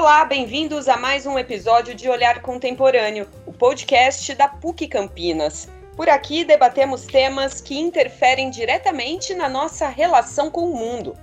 Olá, bem-vindos a mais um episódio de Olhar Contemporâneo, o podcast da PUC Campinas. Por aqui debatemos temas que interferem diretamente na nossa relação com o mundo.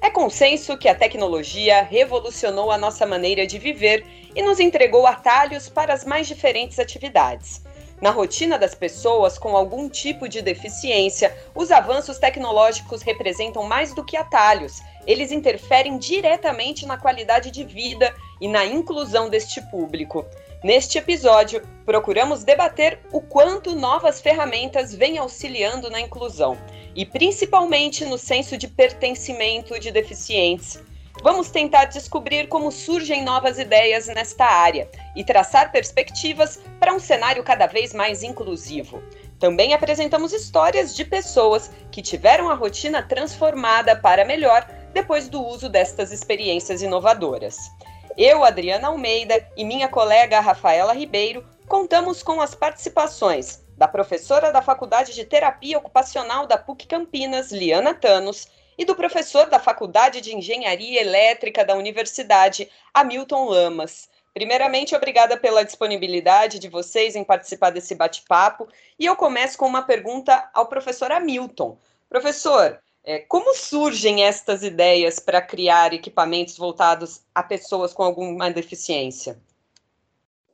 É consenso que a tecnologia revolucionou a nossa maneira de viver e nos entregou atalhos para as mais diferentes atividades. Na rotina das pessoas com algum tipo de deficiência, os avanços tecnológicos representam mais do que atalhos. Eles interferem diretamente na qualidade de vida e na inclusão deste público. Neste episódio, procuramos debater o quanto novas ferramentas vêm auxiliando na inclusão e principalmente no senso de pertencimento de deficientes. Vamos tentar descobrir como surgem novas ideias nesta área e traçar perspectivas para um cenário cada vez mais inclusivo. Também apresentamos histórias de pessoas que tiveram a rotina transformada para melhor depois do uso destas experiências inovadoras. Eu, Adriana Almeida e minha colega Rafaela Ribeiro contamos com as participações da professora da Faculdade de Terapia Ocupacional da PUC Campinas, Liana Tanos, e do professor da Faculdade de Engenharia Elétrica da Universidade, Hamilton Lamas. Primeiramente, obrigada pela disponibilidade de vocês em participar desse bate-papo. E eu começo com uma pergunta ao professor Hamilton. Professor, como surgem estas ideias para criar equipamentos voltados a pessoas com alguma deficiência?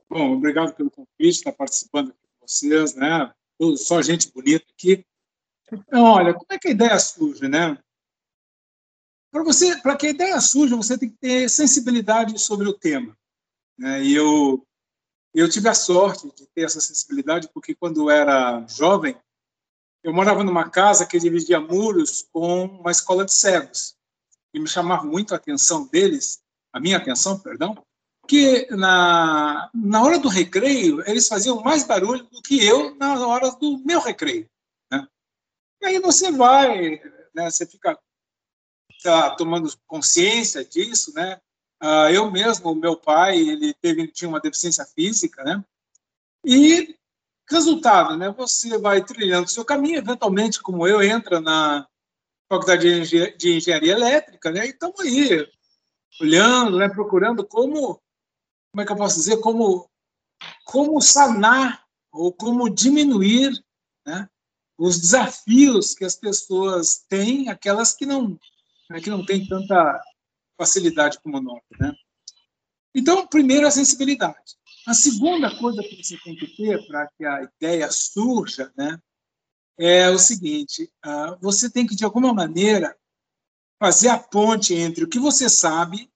Bom, obrigado pelo convite, estar participando aqui com vocês, né? Só gente bonita aqui. Então, olha, como é que a ideia surge, né? Para você, para que a ideia surja, você tem que ter sensibilidade sobre o tema. Né? E eu eu tive a sorte de ter essa sensibilidade porque quando eu era jovem eu morava numa casa que dividia muros com uma escola de cegos e me chamava muito a atenção deles, a minha atenção, perdão, que na, na hora do recreio eles faziam mais barulho do que eu na hora do meu recreio. Né? E aí você vai, né, você fica está tomando consciência disso, né? Uh, eu mesmo, meu pai, ele teve tinha uma deficiência física, né? E resultado, né? Você vai trilhando seu caminho, eventualmente, como eu, entra na faculdade de engenharia elétrica, né? E estamos aí olhando, né? Procurando como, como é que eu posso dizer, como como sanar ou como diminuir, né? Os desafios que as pessoas têm, aquelas que não né, que não tem tanta facilidade como nós. Né? Então, primeiro, a sensibilidade. A segunda coisa que você tem que ter para que a ideia surja né, é o seguinte: uh, você tem que, de alguma maneira, fazer a ponte entre o que você sabe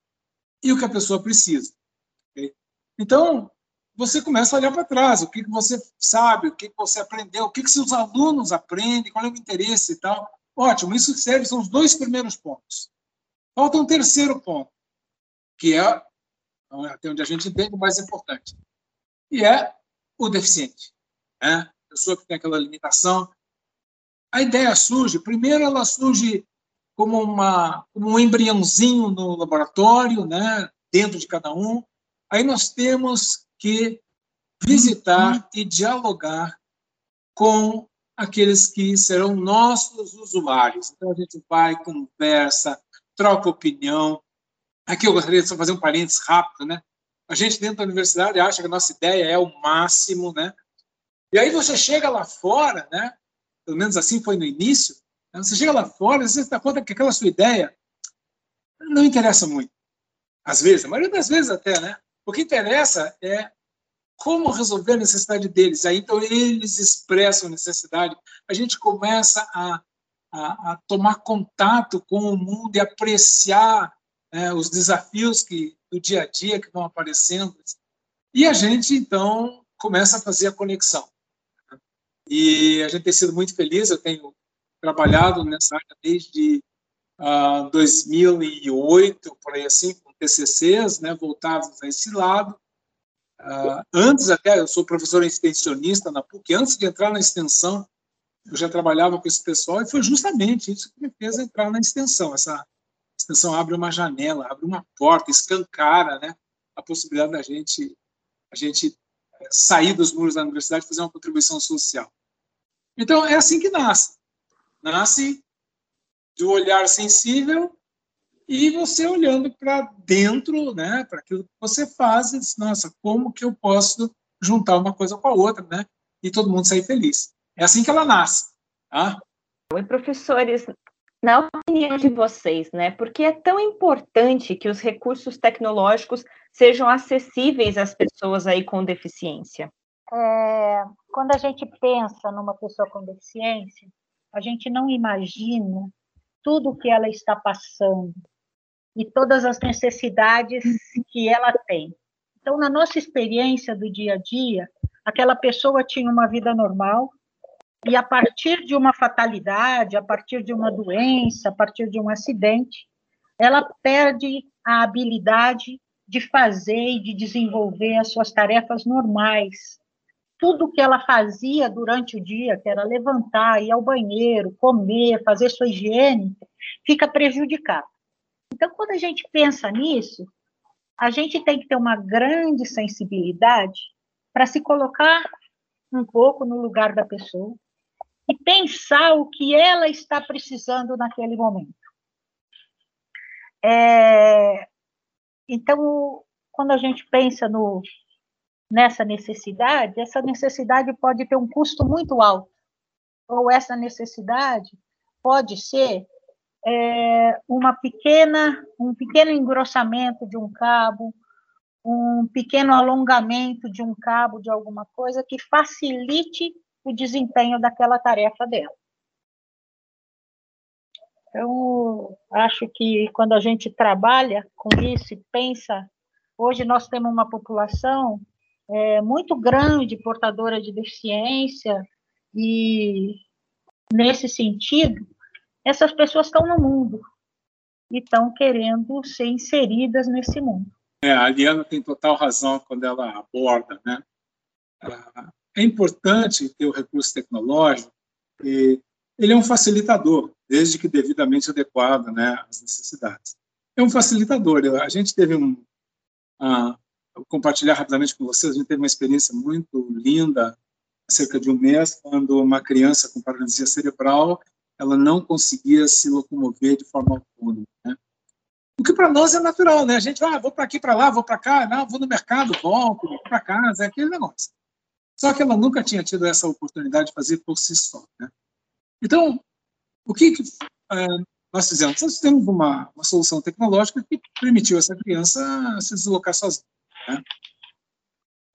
e o que a pessoa precisa. Okay? Então, você começa a olhar para trás, o que, que você sabe, o que, que você aprendeu, o que, que seus alunos aprendem, qual é o interesse e tal. Ótimo, isso serve, são os dois primeiros pontos. Falta um terceiro ponto, que é, até onde a gente entende, o mais importante, e é o deficiente. Né? A pessoa que tem aquela limitação. A ideia surge, primeiro ela surge como, uma, como um embriãozinho no laboratório, né? dentro de cada um. Aí nós temos que visitar e dialogar com aqueles que serão nossos usuários. Então, a gente vai, conversa, troca opinião. Aqui eu gostaria de só fazer um parênteses rápido, né? A gente dentro da universidade acha que a nossa ideia é o máximo, né? E aí você chega lá fora, né? Pelo menos assim foi no início. Né? Você chega lá fora você se dá conta que aquela sua ideia não interessa muito. Às vezes, a maioria das vezes até, né? O que interessa é como resolver a necessidade deles. Aí, então, eles expressam a necessidade. A gente começa a, a, a tomar contato com o mundo e apreciar né, os desafios que, do dia a dia que vão aparecendo. E a gente, então, começa a fazer a conexão. E a gente tem sido muito feliz. Eu tenho trabalhado nessa área desde uh, ah, 2008, por aí assim, com TCCs, né, voltados a esse lado. Uh, antes até, eu sou professor extensionista na PUC, antes de entrar na extensão, eu já trabalhava com esse pessoal e foi justamente isso que me fez entrar na extensão. Essa extensão abre uma janela, abre uma porta, escancara né, a possibilidade da gente, a gente eh, sair dos muros da universidade e fazer uma contribuição social. Então, é assim que nasce. Nasce do olhar sensível e você olhando para dentro, né, para aquilo que você faz, e diz, nossa, como que eu posso juntar uma coisa com a outra, né, e todo mundo sair feliz. É assim que ela nasce. Tá? Oi, professores, na opinião de vocês, né, por que é tão importante que os recursos tecnológicos sejam acessíveis às pessoas aí com deficiência? É, quando a gente pensa numa pessoa com deficiência, a gente não imagina tudo o que ela está passando e todas as necessidades que ela tem. Então, na nossa experiência do dia a dia, aquela pessoa tinha uma vida normal, e a partir de uma fatalidade, a partir de uma doença, a partir de um acidente, ela perde a habilidade de fazer e de desenvolver as suas tarefas normais. Tudo que ela fazia durante o dia, que era levantar, ir ao banheiro, comer, fazer sua higiene, fica prejudicado. Então, quando a gente pensa nisso, a gente tem que ter uma grande sensibilidade para se colocar um pouco no lugar da pessoa, e pensar o que ela está precisando naquele momento. É, então, quando a gente pensa no, nessa necessidade, essa necessidade pode ter um custo muito alto, ou essa necessidade pode ser é, uma pequena, um pequeno engrossamento de um cabo, um pequeno alongamento de um cabo de alguma coisa que facilite o desempenho daquela tarefa dela. Então, acho que quando a gente trabalha com isso e pensa, hoje nós temos uma população é, muito grande portadora de deficiência, e nesse sentido, essas pessoas estão no mundo e estão querendo ser inseridas nesse mundo. É, a Liana tem total razão quando ela aborda, né? É importante ter o recurso tecnológico, e ele é um facilitador, desde que devidamente adequado né, às necessidades. É um facilitador. A gente teve um. Vou compartilhar rapidamente com vocês, a gente teve uma experiência muito linda há cerca de um mês, quando uma criança com paralisia cerebral ela não conseguia se locomover de forma autônoma. Né? O que para nós é natural, né? A gente, ah, vou para aqui, para lá, vou para cá, não, vou no mercado, volto, vou para casa, é aquele negócio. Só que ela nunca tinha tido essa oportunidade de fazer por si só. Né? Então, o que, que é, nós fizemos? Nós temos uma, uma solução tecnológica que permitiu essa criança se deslocar sozinha. Né?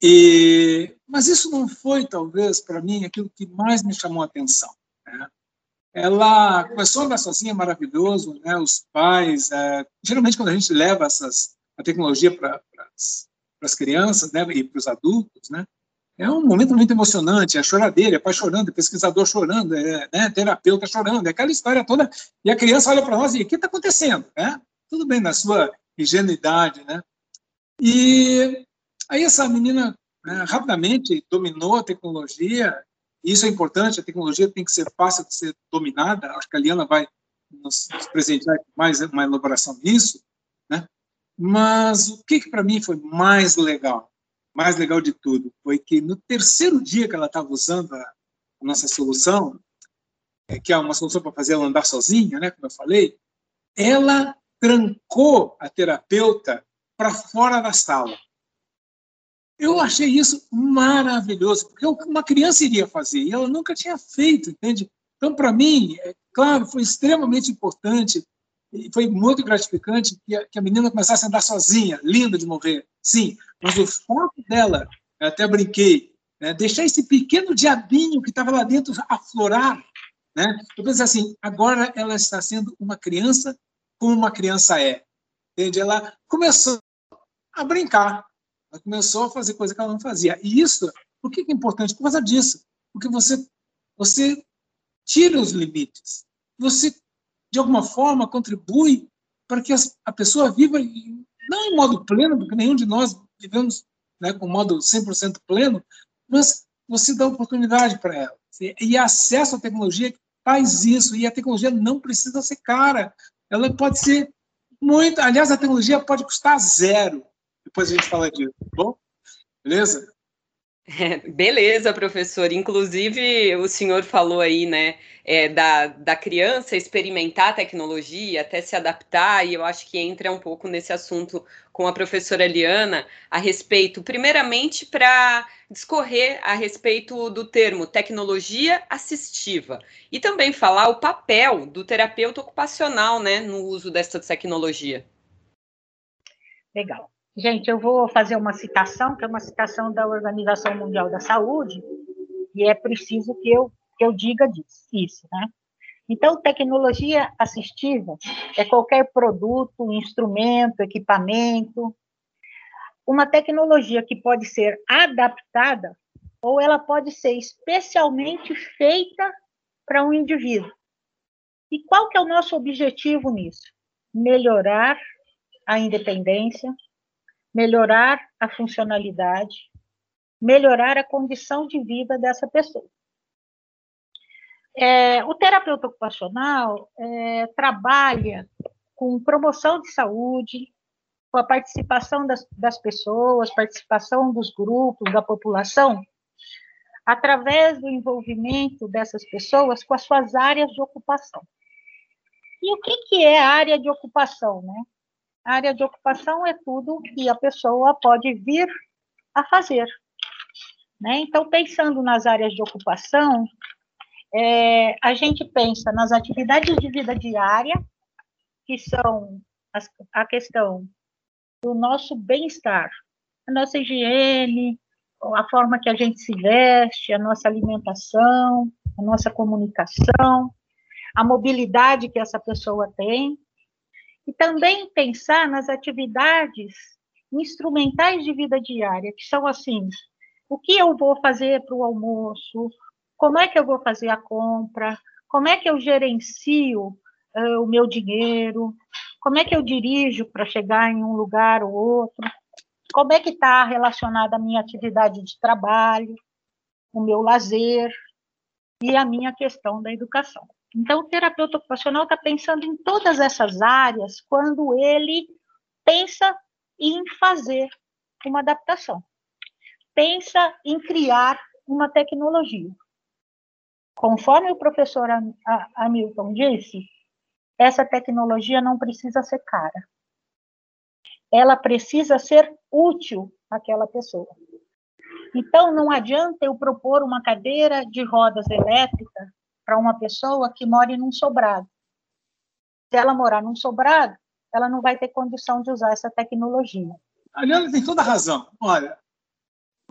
E, mas isso não foi, talvez, para mim, aquilo que mais me chamou a atenção. Né? Ela começou a andar sozinha, maravilhoso, né? os pais... É, geralmente, quando a gente leva essas, a tecnologia para as crianças né? e para os adultos, né? É um momento muito emocionante, a choradeira, é pai chorando, é pesquisador chorando, é né, terapeuta chorando, é aquela história toda. E a criança olha para nós e o que está acontecendo? Né? Tudo bem, na sua ingenuidade. Né? E aí essa menina né, rapidamente dominou a tecnologia, isso é importante, a tecnologia tem que ser fácil de ser dominada, acho que a Liana vai nos presentear mais uma elaboração nisso, né? mas o que, que para mim foi mais legal? Mais legal de tudo foi que no terceiro dia que ela estava usando a, nossa solução, é, que é uma solução para fazer ela andar sozinha, né, como eu falei, ela trancou a terapeuta para fora da sala. Eu achei isso maravilhoso, porque uma criança iria fazer, e ela nunca tinha feito, entende? Então, para mim, é claro, foi extremamente importante e foi muito gratificante que a, que a menina começasse a andar sozinha, linda de morrer, sim, mas o foco dela, até brinquei, né, deixar esse pequeno diabinho que estava lá dentro aflorar, né? Eu pensei assim, agora ela está sendo uma criança como uma criança é, entende? Ela começou a brincar, ela começou a fazer coisa que ela não fazia. E isso, por que é importante? Por causa disso, porque você você tira os limites, você de alguma forma, contribui para que a pessoa viva, não em modo pleno, porque nenhum de nós vivemos né, com modo 100% pleno, mas você dá oportunidade para ela. E acesso à tecnologia faz isso, e a tecnologia não precisa ser cara. Ela pode ser muito. Aliás, a tecnologia pode custar zero. Depois a gente fala disso, tá bom? Beleza? É, beleza, professor. Inclusive, o senhor falou aí, né, é, da, da criança experimentar a tecnologia, até se adaptar, e eu acho que entra um pouco nesse assunto com a professora Eliana, a respeito, primeiramente, para discorrer a respeito do termo tecnologia assistiva, e também falar o papel do terapeuta ocupacional, né, no uso dessa tecnologia. Legal. Gente, eu vou fazer uma citação, que é uma citação da Organização Mundial da Saúde, e é preciso que eu, que eu diga isso, né? Então, tecnologia assistiva é qualquer produto, instrumento, equipamento, uma tecnologia que pode ser adaptada ou ela pode ser especialmente feita para um indivíduo. E qual que é o nosso objetivo nisso? Melhorar a independência, melhorar a funcionalidade, melhorar a condição de vida dessa pessoa. É, o terapeuta ocupacional é, trabalha com promoção de saúde, com a participação das, das pessoas, participação dos grupos, da população, através do envolvimento dessas pessoas com as suas áreas de ocupação. E o que, que é a área de ocupação? Né? A área de ocupação é tudo que a pessoa pode vir a fazer. Né? Então, pensando nas áreas de ocupação, é, a gente pensa nas atividades de vida diária, que são as, a questão do nosso bem-estar, a nossa higiene, a forma que a gente se veste, a nossa alimentação, a nossa comunicação, a mobilidade que essa pessoa tem, e também pensar nas atividades instrumentais de vida diária, que são assim: o que eu vou fazer para o almoço, como é que eu vou fazer a compra, como é que eu gerencio uh, o meu dinheiro, como é que eu dirijo para chegar em um lugar ou outro, como é que está relacionada a minha atividade de trabalho, o meu lazer e a minha questão da educação. Então, o terapeuta ocupacional está pensando em todas essas áreas quando ele pensa em fazer uma adaptação, pensa em criar uma tecnologia. Conforme o professor Hamilton disse, essa tecnologia não precisa ser cara. Ela precisa ser útil àquela pessoa. Então, não adianta eu propor uma cadeira de rodas elétrica para uma pessoa que mora num sobrado. Se ela morar num sobrado, ela não vai ter condição de usar essa tecnologia. A Liana tem toda a razão. Olha,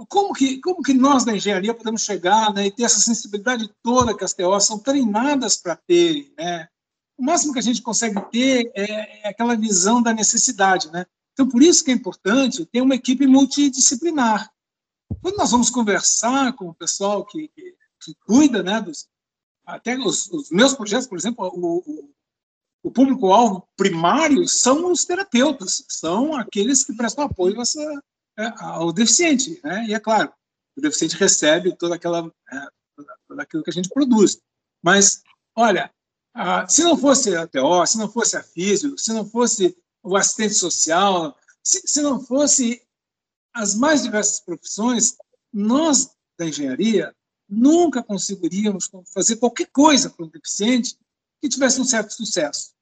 como que, como que nós da engenharia podemos chegar né, e ter essa sensibilidade toda que as TOs são treinadas para ter? Né? O máximo que a gente consegue ter é, é, aquela visão da necessidade. Né? Então, por isso que é importante ter uma equipe multidisciplinar. Quando nós vamos conversar com o pessoal que, que, que cuida né, dos, até os, os meus projetos, por exemplo, o, o, o público-alvo primário são os terapeutas, são aqueles que prestam apoio essa, é, ao deficiente. Né? E é claro, o deficiente recebe toda aquela, é, tudo aquilo que a gente produz. Mas, olha, se não fosse a TO, se não fosse a físico, se não fosse o assistente social, se, se não fosse as mais diversas profissões, nós da engenharia nunca conseguiríamos fazer qualquer coisa para um deficiente que tivesse um certo sucesso.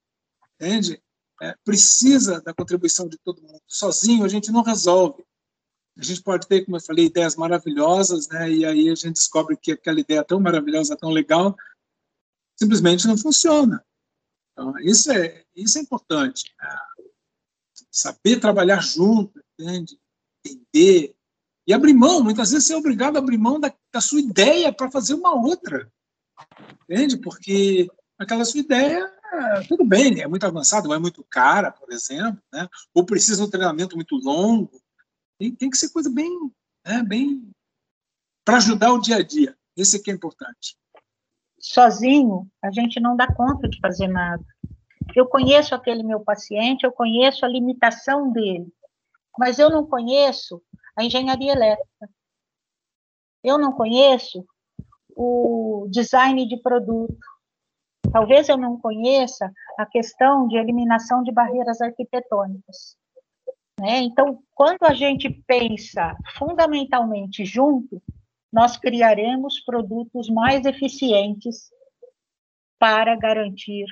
Entende? É, precisa da contribuição de todo mundo. Sozinho a gente não resolve. A gente pode ter, como eu falei, ideias maravilhosas, né? e aí a gente descobre que aquela ideia tão maravilhosa, tão legal, simplesmente não funciona. Então, isso é, isso é importante. Né? Saber trabalhar junto, entende? entender, e abrir mão, muitas vezes você é obrigado a abrir mão da, da sua ideia para fazer uma outra. Entende? Porque aquela sua ideia, tudo bem, é muito avançada, ou é muito cara, por exemplo, né? ou precisa de um treinamento muito longo. Tem, tem que ser coisa bem, né, bem para ajudar o dia a dia. Esse aqui é importante. Sozinho, a gente não dá conta de fazer nada. Eu conheço aquele meu paciente, eu conheço a limitação dele, mas eu não conheço a engenharia elétrica. Eu não conheço o design de produto. Talvez eu não conheça a questão de eliminação de barreiras arquitetônicas. Né? Então, quando a gente pensa fundamentalmente junto, nós criaremos produtos mais eficientes para garantir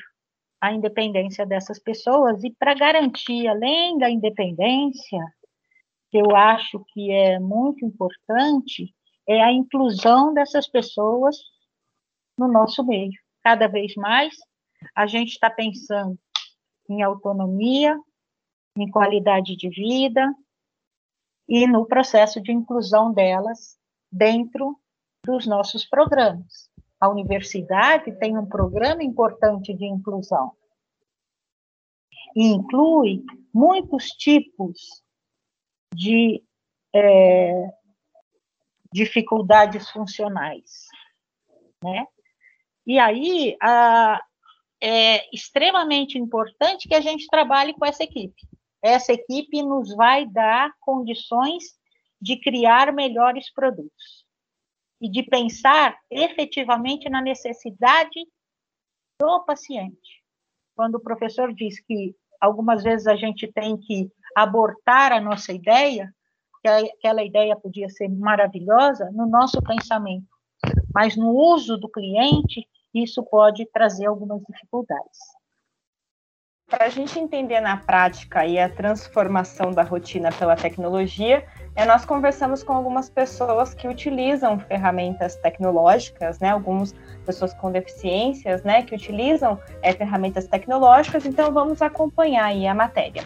a independência dessas pessoas e para garantir, além da independência, que eu acho que é muito importante, é a inclusão dessas pessoas no nosso meio. Cada vez mais a gente está pensando em autonomia, em qualidade de vida e no processo de inclusão delas dentro dos nossos programas. A universidade tem um programa importante de inclusão e inclui muitos tipos de é, dificuldades funcionais, né? E aí a, é extremamente importante que a gente trabalhe com essa equipe. Essa equipe nos vai dar condições de criar melhores produtos e de pensar efetivamente na necessidade do paciente. Quando o professor diz que algumas vezes a gente tem que abortar a nossa ideia, que aquela ideia podia ser maravilhosa no nosso pensamento, mas no uso do cliente, isso pode trazer algumas dificuldades. Para a gente entender na prática e a transformação da rotina pela tecnologia, é, nós conversamos com algumas pessoas que utilizam ferramentas tecnológicas, né? Algumas pessoas com deficiências, né? Que utilizam é, ferramentas tecnológicas. Então, vamos acompanhar aí a matéria.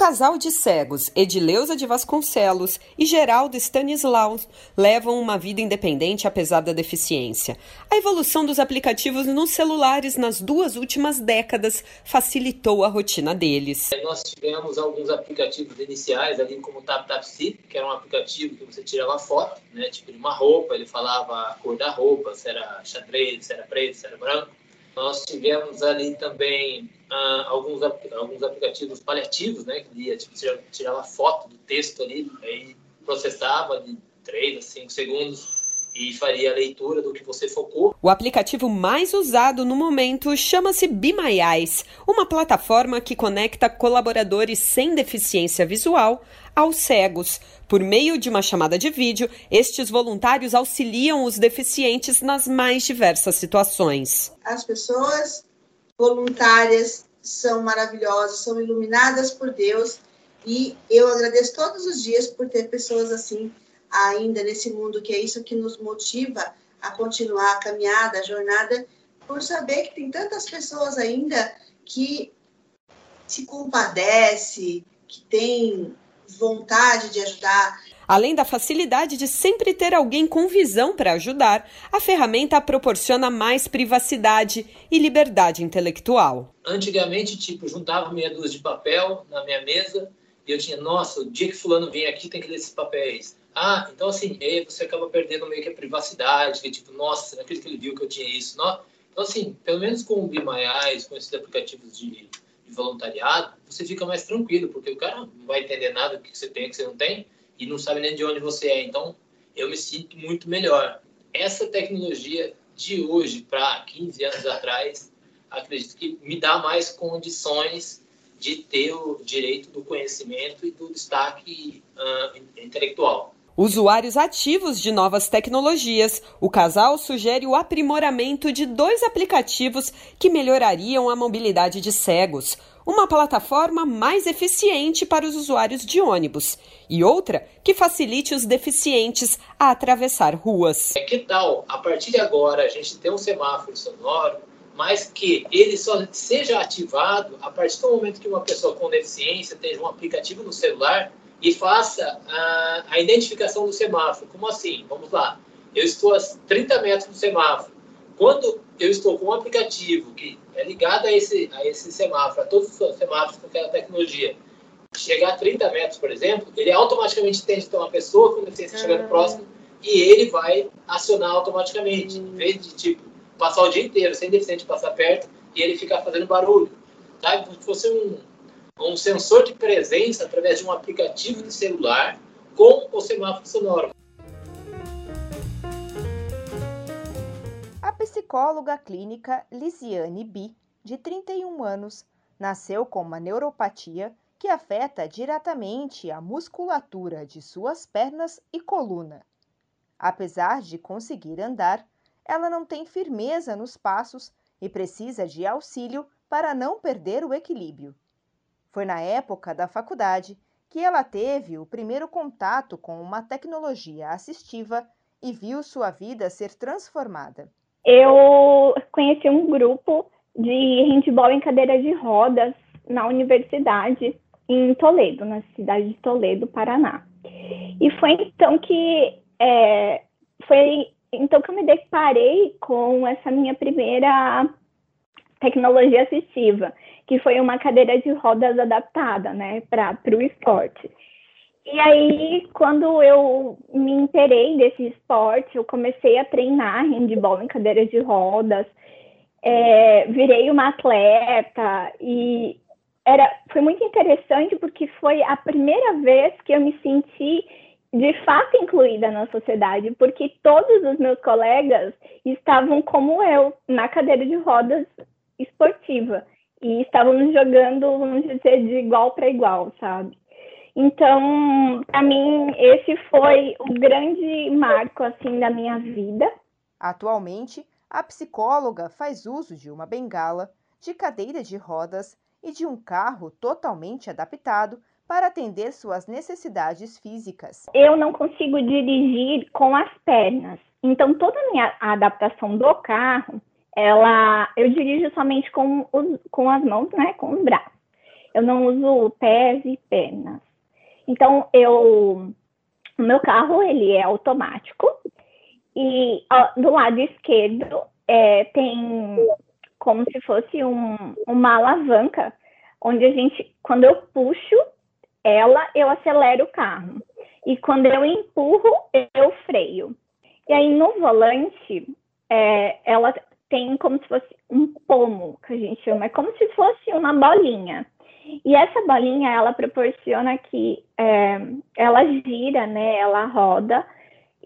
Casal de cegos, Edileuza de Vasconcelos e Geraldo Stanislaus, levam uma vida independente apesar da deficiência. A evolução dos aplicativos nos celulares nas duas últimas décadas facilitou a rotina deles. Nós tivemos alguns aplicativos iniciais ali, como o TapTapSee, que era um aplicativo que você tirava foto, né, tipo de uma roupa, ele falava a cor da roupa, se era xadrez, se era preto, se era branco. Nós tivemos ali também ah, alguns, alguns aplicativos paliativos, né? Que ia, tipo, tirava foto do texto ali, aí processava de 3 a 5 segundos e faria a leitura do que você focou. O aplicativo mais usado no momento chama-se Be My Eyes, uma plataforma que conecta colaboradores sem deficiência visual aos cegos. Por meio de uma chamada de vídeo, estes voluntários auxiliam os deficientes nas mais diversas situações. As pessoas voluntárias são maravilhosas, são iluminadas por Deus e eu agradeço todos os dias por ter pessoas assim ainda nesse mundo, que é isso que nos motiva a continuar a caminhada, a jornada, por saber que tem tantas pessoas ainda que se compadece, que tem vontade de ajudar. Além da facilidade de sempre ter alguém com visão para ajudar, a ferramenta proporciona mais privacidade e liberdade intelectual. Antigamente, tipo, juntava meia dúzia de papel na minha mesa e eu tinha, nossa, o dia que fulano vem aqui tem que ler esses papéis. Ah, então assim, aí você acaba perdendo meio que a privacidade, que tipo, nossa, acredito que ele viu que eu tinha isso. Não? Então assim, pelo menos com o Be My Eyes, com esses aplicativos de, de voluntariado, você fica mais tranquilo, porque o cara não vai entender nada do que você tem, que você não tem, e não sabe nem de onde você é. Então, eu me sinto muito melhor. Essa tecnologia de hoje para 15 anos atrás, acredito que me dá mais condições de ter o direito do conhecimento e do destaque uh, intelectual. Usuários ativos de novas tecnologias, o casal sugere o aprimoramento de dois aplicativos que melhorariam a mobilidade de cegos uma plataforma mais eficiente para os usuários de ônibus e outra que facilite os deficientes a atravessar ruas. É, que tal, a partir de agora, a gente ter um semáforo sonoro, mas que ele só seja ativado a partir do momento que uma pessoa com deficiência tenha um aplicativo no celular e faça a, a identificação do semáforo. Como assim? Vamos lá. Eu estou a 30 metros do semáforo. Quando eu estou com um aplicativo que é ligado a esse, a esse semáforo, a todos os semáforos com aquela tecnologia, chegar a 30 metros, por exemplo, ele automaticamente entende que tem uma pessoa com deficiência ah. chegando próximo e ele vai acionar automaticamente, em vez de tipo, passar o dia inteiro sem deficiente passar perto e ele ficar fazendo barulho. Sabe? Como se fosse um, um sensor de presença através de um aplicativo de celular com o semáforo sonoro. Psicóloga clínica Lisiane Bi, de 31 anos, nasceu com uma neuropatia que afeta diretamente a musculatura de suas pernas e coluna. Apesar de conseguir andar, ela não tem firmeza nos passos e precisa de auxílio para não perder o equilíbrio. Foi na época da faculdade que ela teve o primeiro contato com uma tecnologia assistiva e viu sua vida ser transformada. Eu conheci um grupo de handball em cadeira de rodas na universidade em Toledo, na cidade de Toledo, Paraná. E foi então que é, foi então que eu me deparei com essa minha primeira tecnologia assistiva, que foi uma cadeira de rodas adaptada, né, para o esporte. E aí, quando eu me interei desse esporte, eu comecei a treinar handball em cadeira de rodas, é, virei uma atleta e era, foi muito interessante porque foi a primeira vez que eu me senti de fato incluída na sociedade, porque todos os meus colegas estavam como eu, na cadeira de rodas esportiva, e estávamos jogando, vamos dizer, de igual para igual, sabe? Então, para mim, esse foi o grande marco assim da minha vida. Atualmente, a psicóloga faz uso de uma bengala, de cadeira de rodas e de um carro totalmente adaptado para atender suas necessidades físicas. Eu não consigo dirigir com as pernas, então toda a minha adaptação do carro, ela, eu dirijo somente com, os, com as mãos, né, com os braços. Eu não uso pés e pernas. Então eu, o meu carro ele é automático e ó, do lado esquerdo é, tem como se fosse um, uma alavanca onde a gente, quando eu puxo ela, eu acelero o carro. E quando eu empurro, eu freio. E aí no volante, é, ela tem como se fosse um pomo, que a gente chama, é como se fosse uma bolinha. E essa bolinha, ela proporciona que é, ela gira, né, ela roda,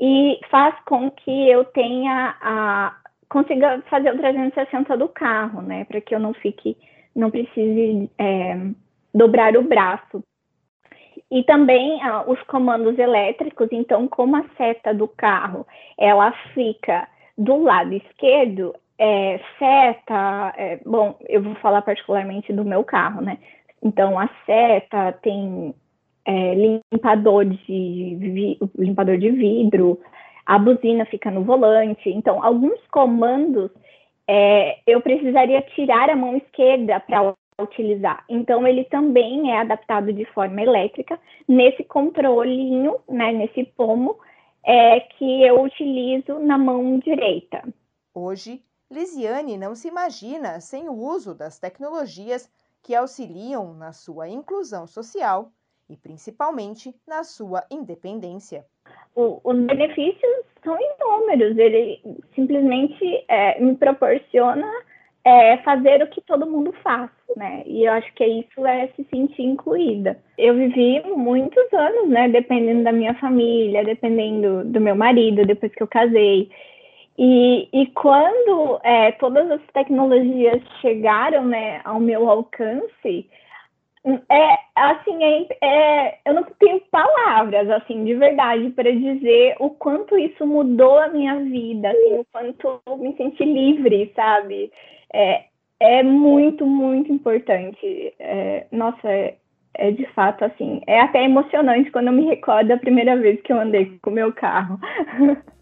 e faz com que eu tenha a consiga fazer o 360 do carro, né, para que eu não fique, não precise é, dobrar o braço e também ah, os comandos elétricos, então, como a seta do carro ela fica do lado esquerdo, é, seta, é, bom, eu vou falar particularmente do meu carro, né? Então, a seta tem é, limpador, de, limpador de vidro, a buzina fica no volante. Então, alguns comandos é, eu precisaria tirar a mão esquerda para utilizar. Então, ele também é adaptado de forma elétrica nesse controlinho, né, nesse pomo, é, que eu utilizo na mão direita. Hoje, Lisiane não se imagina sem o uso das tecnologias que auxiliam na sua inclusão social e principalmente na sua independência. Os benefícios são inúmeros, ele simplesmente é, me proporciona é, fazer o que todo mundo faz, né? E eu acho que isso é se sentir incluída. Eu vivi muitos anos, né? Dependendo da minha família, dependendo do meu marido, depois que eu casei. E, e quando é, todas as tecnologias chegaram, né, ao meu alcance, é assim, é, é, eu não tenho palavras assim de verdade para dizer o quanto isso mudou a minha vida, assim, o quanto eu me senti livre, sabe? é, é muito, muito importante. É, nossa, é, é, de fato assim, é até emocionante quando eu me recordo da primeira vez que eu andei com o meu carro.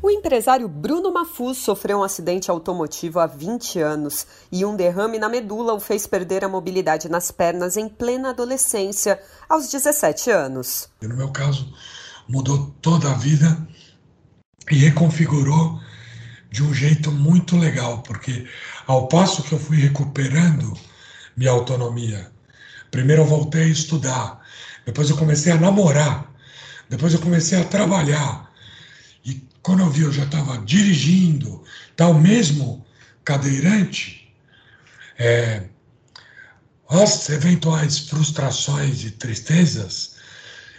O empresário Bruno Mafuz sofreu um acidente automotivo há 20 anos e um derrame na medula o fez perder a mobilidade nas pernas em plena adolescência, aos 17 anos. No meu caso, mudou toda a vida e reconfigurou de um jeito muito legal, porque ao passo que eu fui recuperando minha autonomia, primeiro eu voltei a estudar, depois eu comecei a namorar, depois eu comecei a trabalhar. Quando eu vi, eu já estava dirigindo, tal mesmo cadeirante, é, as eventuais frustrações e tristezas,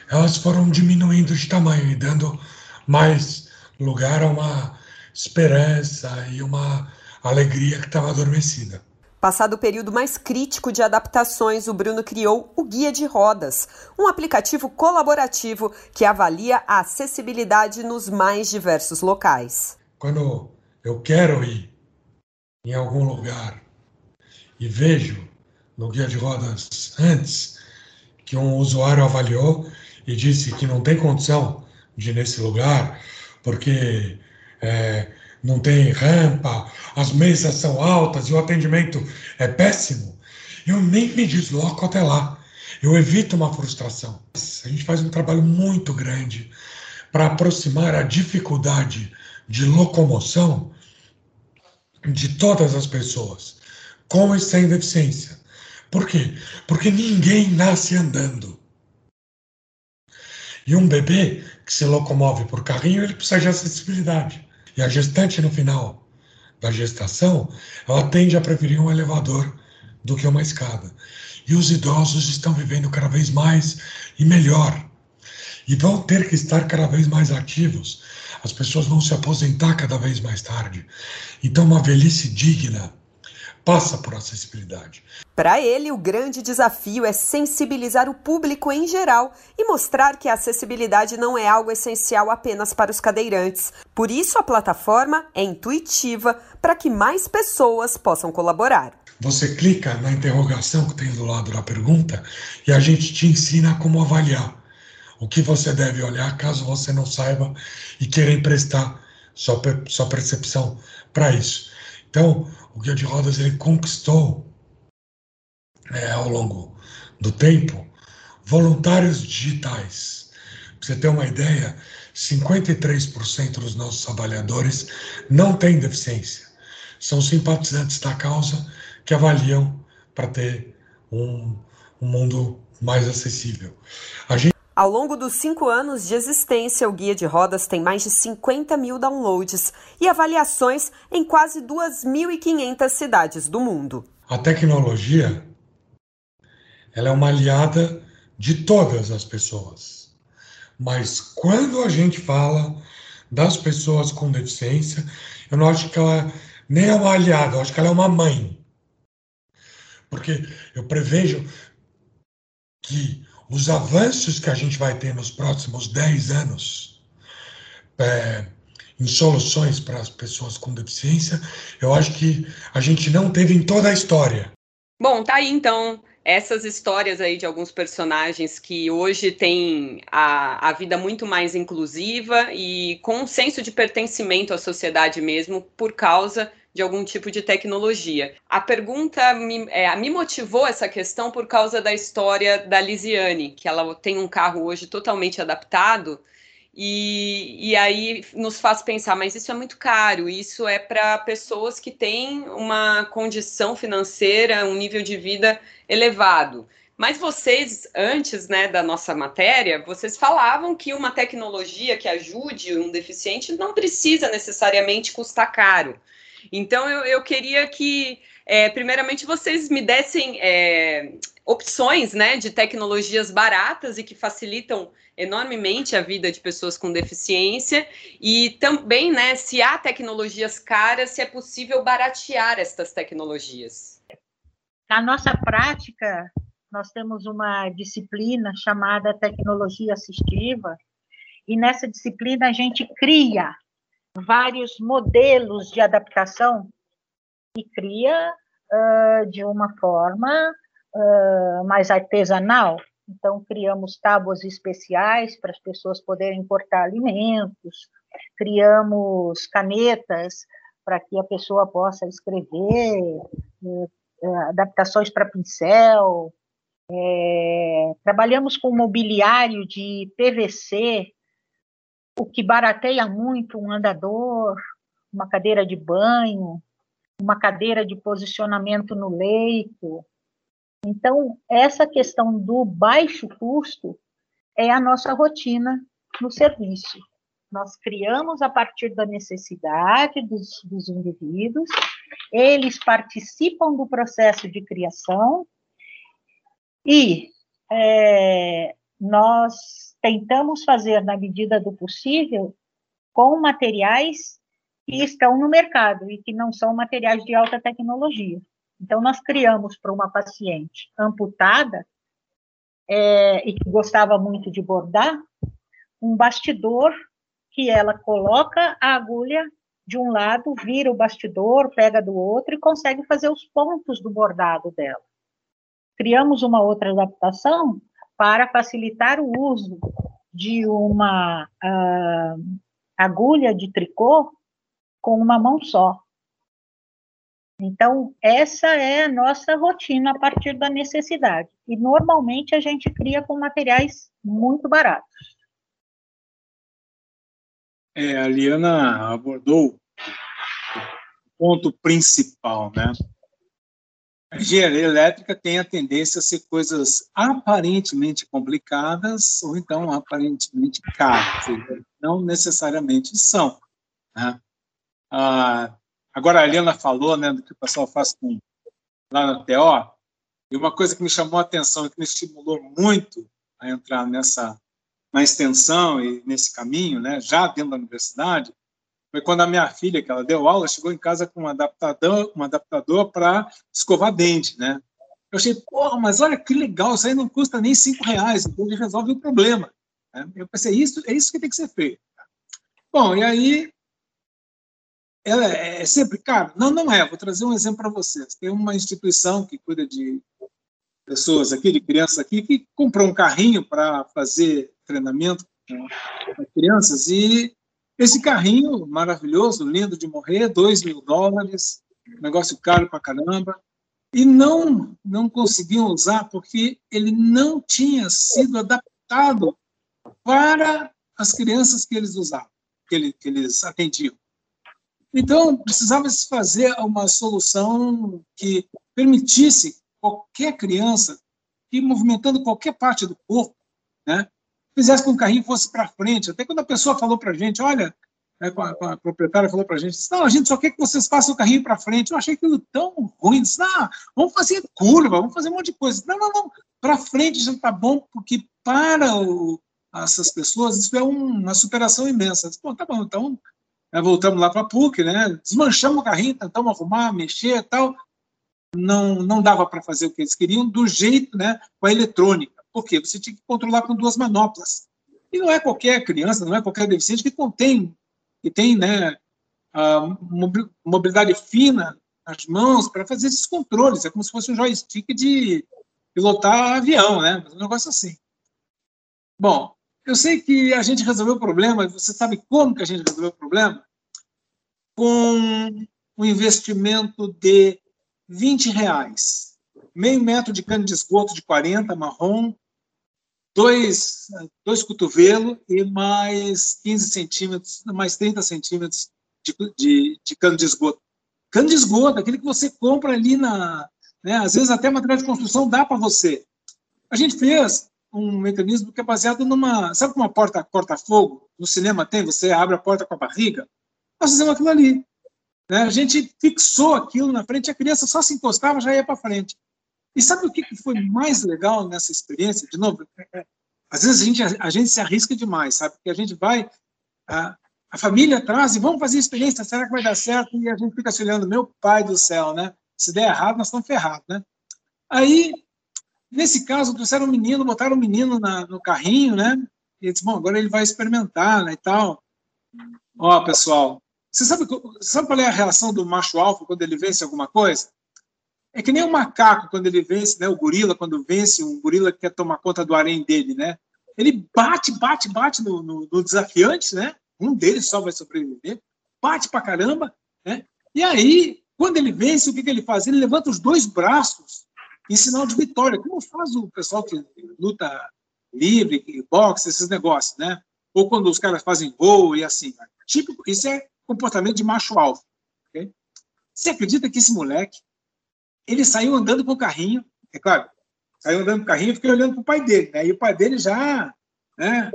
elas foram diminuindo de tamanho e dando mais lugar a uma esperança e uma alegria que estava adormecida. Passado o período mais crítico de adaptações, o Bruno criou o Guia de Rodas, um aplicativo colaborativo que avalia a acessibilidade nos mais diversos locais. Quando eu quero ir em algum lugar e vejo no Guia de Rodas antes que um usuário avaliou e disse que não tem condição de ir nesse lugar porque é, não tem rampa, as mesas são altas e o atendimento é péssimo, eu nem me desloco até lá. Eu evito uma frustração. A gente faz um trabalho muito grande para aproximar a dificuldade de locomoção de todas as pessoas, com e sem deficiência. Por quê? Porque ninguém nasce andando. E um bebê que se locomove por carrinho, ele precisa de acessibilidade. E a gestante, no final da gestação, ela tende a preferir um elevador do que uma escada. E os idosos estão vivendo cada vez mais e melhor. E vão ter que estar cada vez mais ativos. As pessoas vão se aposentar cada vez mais tarde. Então, uma velhice digna passa por acessibilidade. Para ele, o grande desafio é sensibilizar o público em geral e mostrar que a acessibilidade não é algo essencial apenas para os cadeirantes. Por isso, a plataforma é intuitiva para que mais pessoas possam colaborar. Você clica na interrogação que tem do lado da pergunta e a gente te ensina como avaliar o que você deve olhar caso você não saiba e queira emprestar sua, sua percepção para isso. Então, o Guia de Rodas ele conquistou é, ao longo do tempo voluntários digitais. Para você ter uma ideia, 53% dos nossos trabalhadores não têm deficiência. São simpatizantes da causa que avaliam para ter um, um mundo mais acessível. A gente ao longo dos cinco anos de existência, o Guia de Rodas tem mais de 50 mil downloads e avaliações em quase 2.500 cidades do mundo. A tecnologia ela é uma aliada de todas as pessoas. Mas quando a gente fala das pessoas com deficiência, eu não acho que ela nem é uma aliada, eu acho que ela é uma mãe. Porque eu prevejo que os avanços que a gente vai ter nos próximos 10 anos é, em soluções para as pessoas com deficiência, eu acho que a gente não teve em toda a história. Bom, tá aí então essas histórias aí de alguns personagens que hoje têm a, a vida muito mais inclusiva e com um senso de pertencimento à sociedade mesmo por causa de algum tipo de tecnologia. A pergunta me, é, me motivou essa questão por causa da história da Lisiane, que ela tem um carro hoje totalmente adaptado. E, e aí nos faz pensar, mas isso é muito caro, isso é para pessoas que têm uma condição financeira, um nível de vida elevado. Mas vocês, antes né, da nossa matéria, vocês falavam que uma tecnologia que ajude um deficiente não precisa necessariamente custar caro. Então, eu, eu queria que, é, primeiramente, vocês me dessem é, opções né, de tecnologias baratas e que facilitam enormemente a vida de pessoas com deficiência e também, né, se há tecnologias caras, se é possível baratear estas tecnologias. Na nossa prática, nós temos uma disciplina chamada tecnologia assistiva e nessa disciplina a gente cria vários modelos de adaptação e cria uh, de uma forma uh, mais artesanal. Então, criamos tábuas especiais para as pessoas poderem cortar alimentos, criamos canetas para que a pessoa possa escrever, uh, adaptações para pincel, é, trabalhamos com mobiliário de PVC o que barateia muito um andador, uma cadeira de banho, uma cadeira de posicionamento no leito. Então, essa questão do baixo custo é a nossa rotina no serviço. Nós criamos a partir da necessidade dos, dos indivíduos, eles participam do processo de criação e é, nós tentamos fazer na medida do possível com materiais que estão no mercado e que não são materiais de alta tecnologia. Então, nós criamos para uma paciente amputada é, e que gostava muito de bordar, um bastidor que ela coloca a agulha de um lado, vira o bastidor, pega do outro e consegue fazer os pontos do bordado dela. Criamos uma outra adaptação para facilitar o uso de uma uh, agulha de tricô com uma mão só. Então, essa é a nossa rotina a partir da necessidade. E normalmente a gente cria com materiais muito baratos. É, a Liana abordou o ponto principal, né? Engenharia elétrica tem a tendência a ser coisas aparentemente complicadas ou então aparentemente caras. Não necessariamente são. Né? Ah, Agora a Helena falou né, do que o pessoal faz com, lá no TO, e uma coisa que me chamou a atenção e que me estimulou muito a entrar nessa na extensão e nesse caminho, né, já dentro da universidade, foi quando a minha filha, que ela deu aula, chegou em casa com um adaptador, um adaptador para escovar dente, né? Eu achei, porra, mas olha que legal, isso aí não custa nem cinco reais, então ele resolve o problema. Né? Eu pensei, isso, é isso que tem que ser feito. Bom, e aí ela é sempre caro? Não, não é. Vou trazer um exemplo para vocês. Tem uma instituição que cuida de pessoas aqui, de crianças aqui, que comprou um carrinho para fazer treinamento com crianças e esse carrinho maravilhoso, lindo de morrer, dois mil dólares, negócio caro para caramba, e não não conseguiam usar porque ele não tinha sido adaptado para as crianças que eles usavam, que, ele, que eles atendiam. Então, precisava se fazer uma solução que permitisse qualquer criança que movimentando qualquer parte do corpo, né, fizesse com que o carrinho fosse para frente. Até quando a pessoa falou para a gente, olha, né, a, a, proprietária falou para a gente, não, a gente só quer que vocês façam o carrinho para frente. Eu achei aquilo tão ruim. Disse, não, vamos fazer curva, vamos fazer um monte de coisa. Não, não, não, para frente já está bom, porque para o, essas pessoas isso é um, uma superação imensa. Disse, Bom, tá bom, então né, voltamos lá para a PUC, né, desmanchamos o carrinho, tentamos arrumar, mexer e tal. Não, não dava para fazer o que eles queriam do jeito, né, com a eletrônica. Por quê? Você tinha que controlar com duas manoplas. E não é qualquer criança, não é qualquer deficiente que contém, que tem né, mobilidade fina nas mãos para fazer esses controles. É como se fosse um joystick de pilotar avião, né? Um negócio assim. Bom, eu sei que a gente resolveu o problema, você sabe como que a gente resolveu o problema? Com um investimento de 20 reais. Meio metro de cano de esgoto de 40, marrom, dois, dois cotovelos e mais 15 centímetros, mais 30 centímetros de, de, de cano de esgoto. Cano de esgoto, aquele que você compra ali na. Né, às vezes até material de construção dá para você. A gente fez um mecanismo que é baseado numa. Sabe como uma porta corta-fogo? No cinema tem, você abre a porta com a barriga? Nós fizemos aquilo ali. Né? A gente fixou aquilo na frente, a criança só se encostava já ia para frente. E sabe o que foi mais legal nessa experiência? De novo, é, é, às vezes a gente, a gente se arrisca demais, sabe? Porque a gente vai, a, a família traz e vamos fazer experiência, será que vai dar certo? E a gente fica se olhando, meu pai do céu, né? Se der errado, nós estamos ferrados, né? Aí Nesse caso, trouxeram um menino, botaram um menino na, no carrinho, né? E ele disse, bom, agora ele vai experimentar, né, e tal. Ó, pessoal, você sabe, sabe qual é a reação do macho alfa quando ele vence alguma coisa? É que nem o macaco quando ele vence, né? O gorila quando vence, um gorila que quer tomar conta do harém dele, né? Ele bate, bate, bate no, no, no desafiante, né? Um deles só vai sobreviver. Bate pra caramba, né? E aí, quando ele vence, o que, que ele faz? Ele levanta os dois braços em sinal de vitória, como faz o pessoal que luta livre, boxe, esses negócios, né? Ou quando os caras fazem voo e assim. Típico, isso é comportamento de macho alfa. Você acredita que esse moleque, ele saiu andando com o carrinho, é claro, saiu andando com o carrinho e fiquei olhando para o pai dele, né? E o pai dele já, né,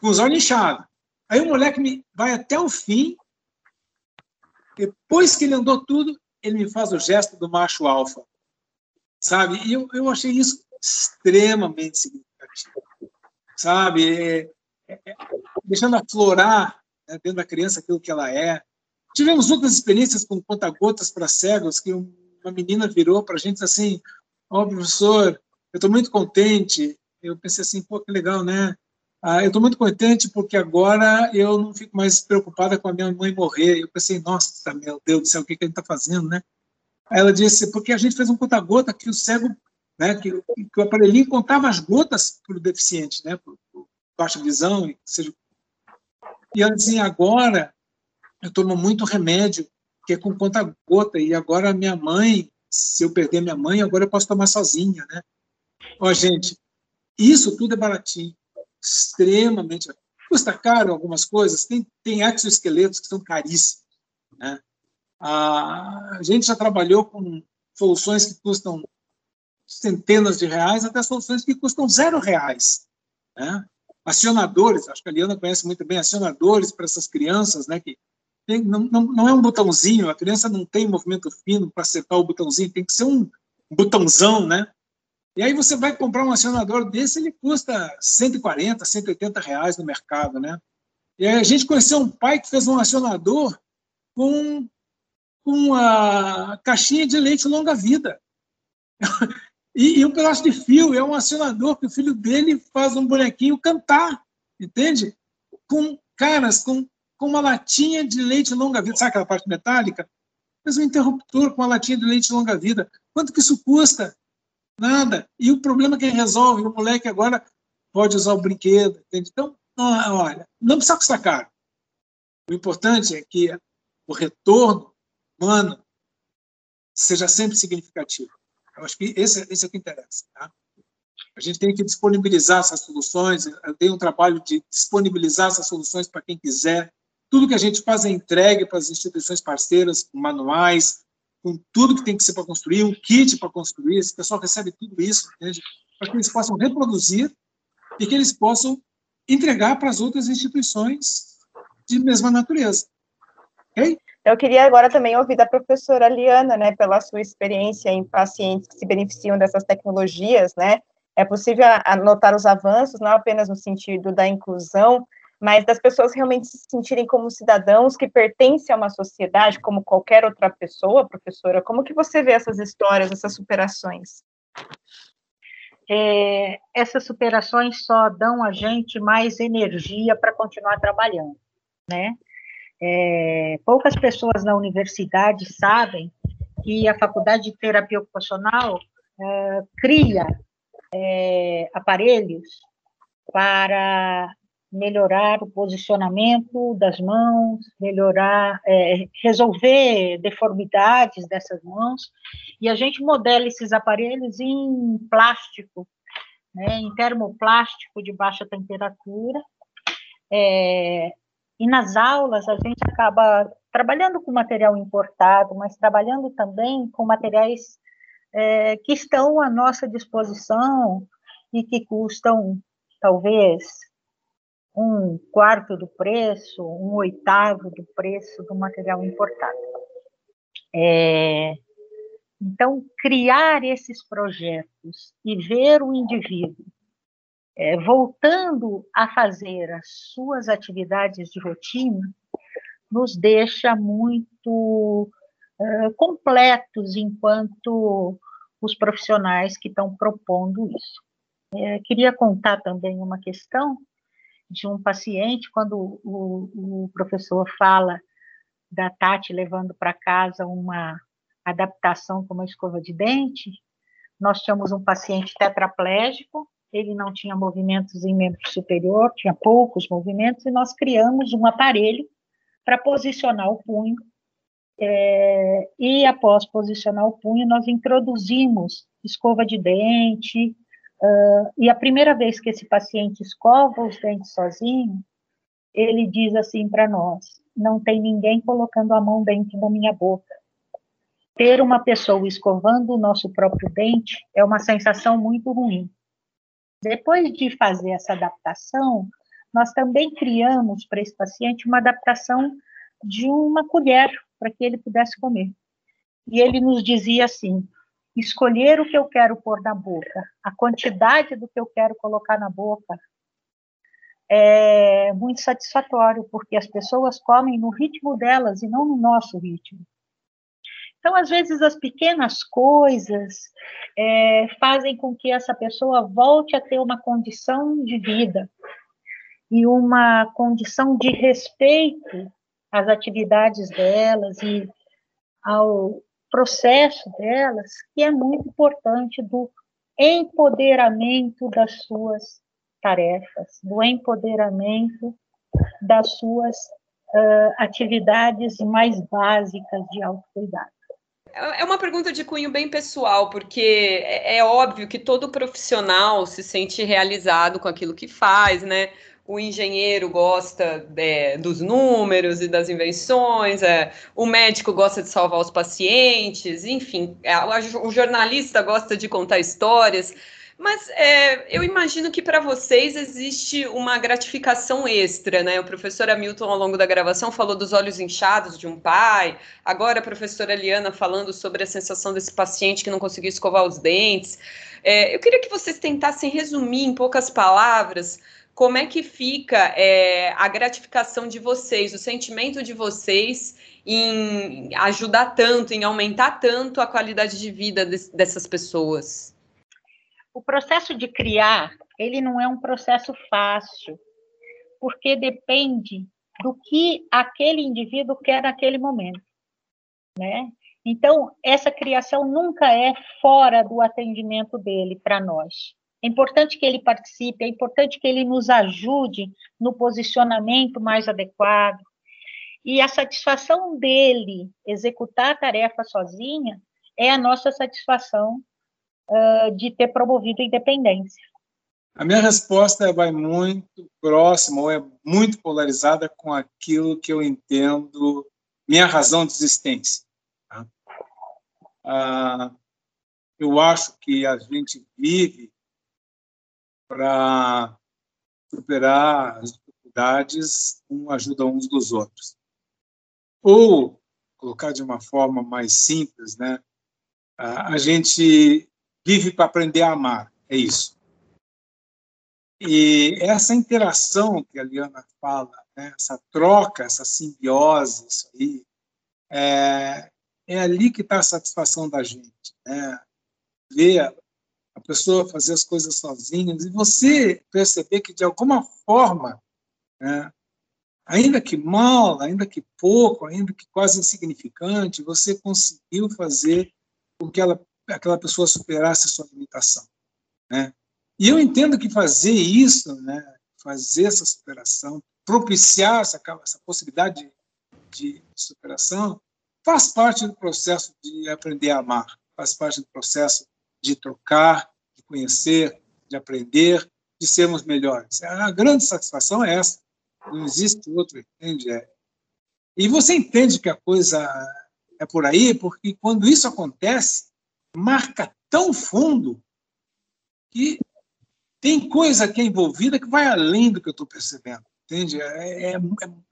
com os olhos inchados. Aí o moleque me vai até o fim, depois que ele andou tudo, ele me faz o gesto do macho alfa sabe? E eu, eu achei isso extremamente significativo, sabe? É, é, é, deixando aflorar né, dentro da criança aquilo que ela é, Tivemos outras experiências com conta-gotas para cegos, que uma menina virou para a gente assim, ó, oh, professor, eu estou muito contente. Eu pensei assim, pô, que legal, né? Ah, eu estou muito contente porque agora eu não fico mais preocupada com a minha mãe morrer. Eu pensei, nossa, meu Deus do céu, o que, que a gente está fazendo, né? Aí ela disse, porque a gente fez um conta-gota que o cego, né, que, que o aparelhinho contava as gotas para o deficiente, né, por, baixa visão, seja. E ela dizia, agora eu tomo muito remédio, que é com conta-gota, e agora minha mãe, se eu perder minha mãe, agora eu posso tomar sozinha, né? Ó, gente, isso tudo é baratinho, extremamente. Custa caro algumas coisas, tem, tem exoesqueletos que são caríssimos, né? A gente já trabalhou com soluções que custam centenas de reais até soluções que custam zero reais. Né? Acionadores, acho que a Liana conhece muito bem, acionadores para essas crianças, né, que tem, não, não, não, é um botãozinho, a criança não tem movimento fino para acertar o botãozinho, tem que ser um botãozão, né? E aí você vai comprar um acionador desse, ele custa 140, 180 reais no mercado, né? E a gente conheceu um pai que fez um acionador com uma caixinha de leite longa-vida. e, e, um pedaço de fio, é um acionador que o filho dele faz um bonequinho cantar, entende? Com caras, com, com uma latinha de leite longa-vida, sabe aquela parte metálica? Fez um interruptor com uma latinha de leite longa-vida. Quanto que isso custa? Nada. E o problema que ele resolve, o moleque agora pode usar o brinquedo, entende? Então, olha, não precisa custar caro. O importante é que o retorno humano seja sempre significativo. Eu acho que esse, esse é o que interessa. Tá? A gente tem que disponibilizar essas soluções, tem um trabalho de disponibilizar essas soluções para quem quiser. Tudo que a gente faz é entregue para as instituições parceiras, com manuais, com tudo que tem que ser para construir, um kit para construir. Esse pessoal recebe tudo isso, para que eles possam reproduzir e que eles possam entregar para as outras instituições de mesma natureza. Ok? Eu queria agora também ouvir da professora Liana, né, pela sua experiência em pacientes que se beneficiam dessas tecnologias, né? É possível anotar os avanços, não apenas no sentido da inclusão, mas das pessoas realmente se sentirem como cidadãos que pertencem a uma sociedade, como qualquer outra pessoa, professora. Como que você vê essas histórias, essas superações? É, essas superações só dão a gente mais energia para continuar trabalhando, né? É, poucas pessoas na universidade sabem que a faculdade de terapia ocupacional é, cria é, aparelhos para melhorar o posicionamento das mãos, melhorar, é, resolver deformidades dessas mãos, e a gente modela esses aparelhos em plástico, né, em termoplástico de baixa temperatura, é, e nas aulas a gente acaba trabalhando com material importado, mas trabalhando também com materiais é, que estão à nossa disposição e que custam talvez um quarto do preço, um oitavo do preço do material importado. É, então, criar esses projetos e ver o indivíduo é, voltando a fazer as suas atividades de rotina, nos deixa muito é, completos enquanto os profissionais que estão propondo isso. É, queria contar também uma questão de um paciente, quando o, o professor fala da Tati levando para casa uma adaptação com uma escova de dente, nós tínhamos um paciente tetraplégico ele não tinha movimentos em membro superior, tinha poucos movimentos, e nós criamos um aparelho para posicionar o punho. É, e após posicionar o punho, nós introduzimos escova de dente. Uh, e a primeira vez que esse paciente escova os dentes sozinho, ele diz assim para nós: não tem ninguém colocando a mão dentro da minha boca. Ter uma pessoa escovando o nosso próprio dente é uma sensação muito ruim. Depois de fazer essa adaptação, nós também criamos para esse paciente uma adaptação de uma colher para que ele pudesse comer. E ele nos dizia assim: escolher o que eu quero pôr na boca, a quantidade do que eu quero colocar na boca, é muito satisfatório, porque as pessoas comem no ritmo delas e não no nosso ritmo. Então, às vezes, as pequenas coisas é, fazem com que essa pessoa volte a ter uma condição de vida e uma condição de respeito às atividades delas e ao processo delas, que é muito importante do empoderamento das suas tarefas, do empoderamento das suas uh, atividades mais básicas de autocuidado. É uma pergunta de cunho bem pessoal, porque é, é óbvio que todo profissional se sente realizado com aquilo que faz, né? O engenheiro gosta é, dos números e das invenções, é, o médico gosta de salvar os pacientes, enfim, é, o jornalista gosta de contar histórias. Mas é, eu imagino que para vocês existe uma gratificação extra, né? O professor Hamilton, ao longo da gravação, falou dos olhos inchados de um pai, agora a professora Eliana falando sobre a sensação desse paciente que não conseguiu escovar os dentes. É, eu queria que vocês tentassem resumir em poucas palavras como é que fica é, a gratificação de vocês, o sentimento de vocês em ajudar tanto, em aumentar tanto a qualidade de vida de, dessas pessoas? o processo de criar, ele não é um processo fácil, porque depende do que aquele indivíduo quer naquele momento, né? Então, essa criação nunca é fora do atendimento dele para nós. É importante que ele participe, é importante que ele nos ajude no posicionamento mais adequado. E a satisfação dele executar a tarefa sozinha é a nossa satisfação uh, de ter promovido a independência? A minha resposta vai muito próxima ou é muito polarizada com aquilo que eu entendo minha razão de existência. Tá? Ah, eu acho que a gente vive para superar as dificuldades, um ajuda uns dos outros. Ou, colocar de uma forma mais simples, né? a gente vive para aprender a amar, é isso. E essa interação que a Liana fala, né, essa troca, essa simbiose, isso aí, é, é ali que está a satisfação da gente. Né? Ver a pessoa fazer as coisas sozinha e você perceber que, de alguma forma, né, ainda que mal, ainda que pouco, ainda que quase insignificante, você conseguiu fazer com que ela aquela pessoa superasse sua limitação. Né? E eu entendo que fazer isso, né, fazer essa superação, propiciar essa, essa possibilidade de, de superação, faz parte do processo de aprender a amar, faz parte do processo de trocar, de conhecer, de aprender, de sermos melhores. A grande satisfação é essa. Não existe outro, entende? É. E você entende que a coisa é por aí, porque quando isso acontece, marca tão fundo que tem coisa aqui envolvida que vai além do que eu estou percebendo, entende? É, é, é,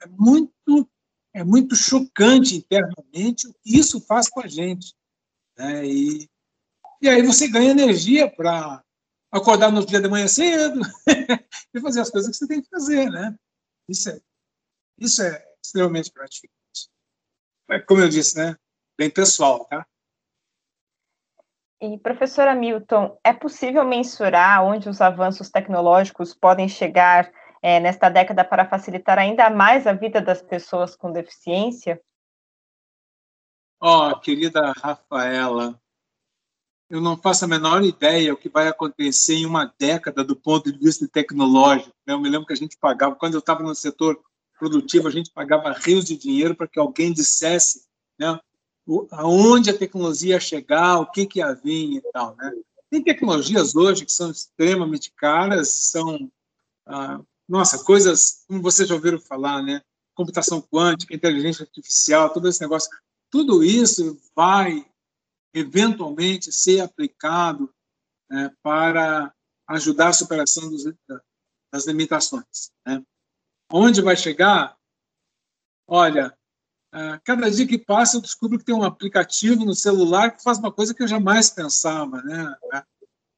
é, muito é muito chocante internamente o que isso faz com a gente, né? E, e aí você ganha energia para acordar no dia de manhã cedo e fazer as coisas que você tem que fazer, né? Isso é isso é extremamente gratificante. Como eu disse, né? Bem pessoal, tá? E, professora Milton, é possível mensurar onde os avanços tecnológicos podem chegar é, nesta década para facilitar ainda mais a vida das pessoas com deficiência? Ó, oh, querida Rafaela, eu não faço a menor ideia o que vai acontecer em uma década do ponto de vista tecnológico. Né? Eu me lembro que a gente pagava, quando eu estava no setor produtivo, a gente pagava rios de dinheiro para que alguém dissesse né, aonde a tecnologia ia chegar, o que, que ia vir e tal. Né? Tem tecnologias hoje que são extremamente caras, são, ah, nossa, coisas, como vocês já ouviram falar, né? computação quântica, inteligência artificial, todo esse negócio, tudo isso vai eventualmente ser aplicado né, para ajudar a superação dos, das limitações. Né? Onde vai chegar? Olha, ah, cada dia que passa eu descubro que tem um aplicativo no celular que faz uma coisa que eu jamais pensava, né? A,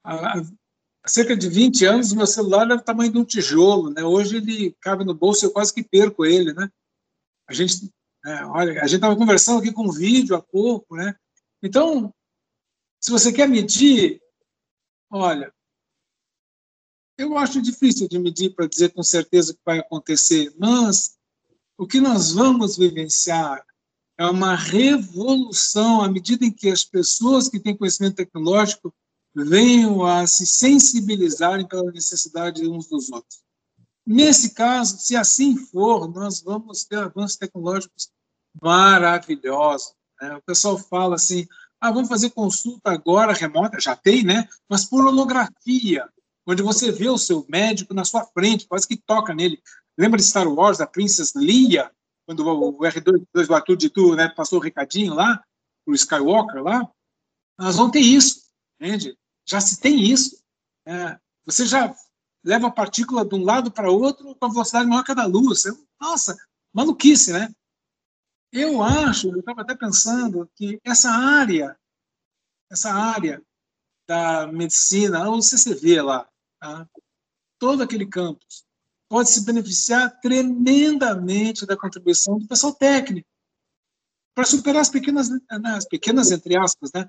a, há cerca de 20 anos, meu celular era do tamanho de um tijolo, né? Hoje ele cabe no bolso e eu quase que perco ele, né? A gente, é, olha, a gente estava conversando aqui com um vídeo há pouco, né? Então, se você quer medir, olha, eu acho difícil de medir para dizer com certeza o que vai acontecer, mas o que nós vamos vivenciar é uma revolução à medida em que as pessoas que têm conhecimento tecnológico venham a se sensibilizarem pela necessidade uns dos outros. Nesse caso, se assim for, nós vamos ter avanços tecnológicos maravilhosos. Né? O pessoal fala assim, ah, vamos fazer consulta agora remota, já tem, né? Mas por holografia, onde você vê o seu médico na sua frente, quase que toca nele. Lembra de Star Wars, da Princess Leia, quando o R2, o Arthur de Tu, né, passou o recadinho lá, o Skywalker lá? Nós vamos ter isso, entende? Já se tem isso. É, você já leva a partícula de um lado para outro com a velocidade maior que a da luz. Nossa, maluquice, né? Eu acho, eu estava até pensando que essa área, essa área da medicina, o CCV lá, tá? todo aquele campus, pode se beneficiar tremendamente da contribuição do pessoal técnico para superar as pequenas, né, as pequenas entre aspas, né?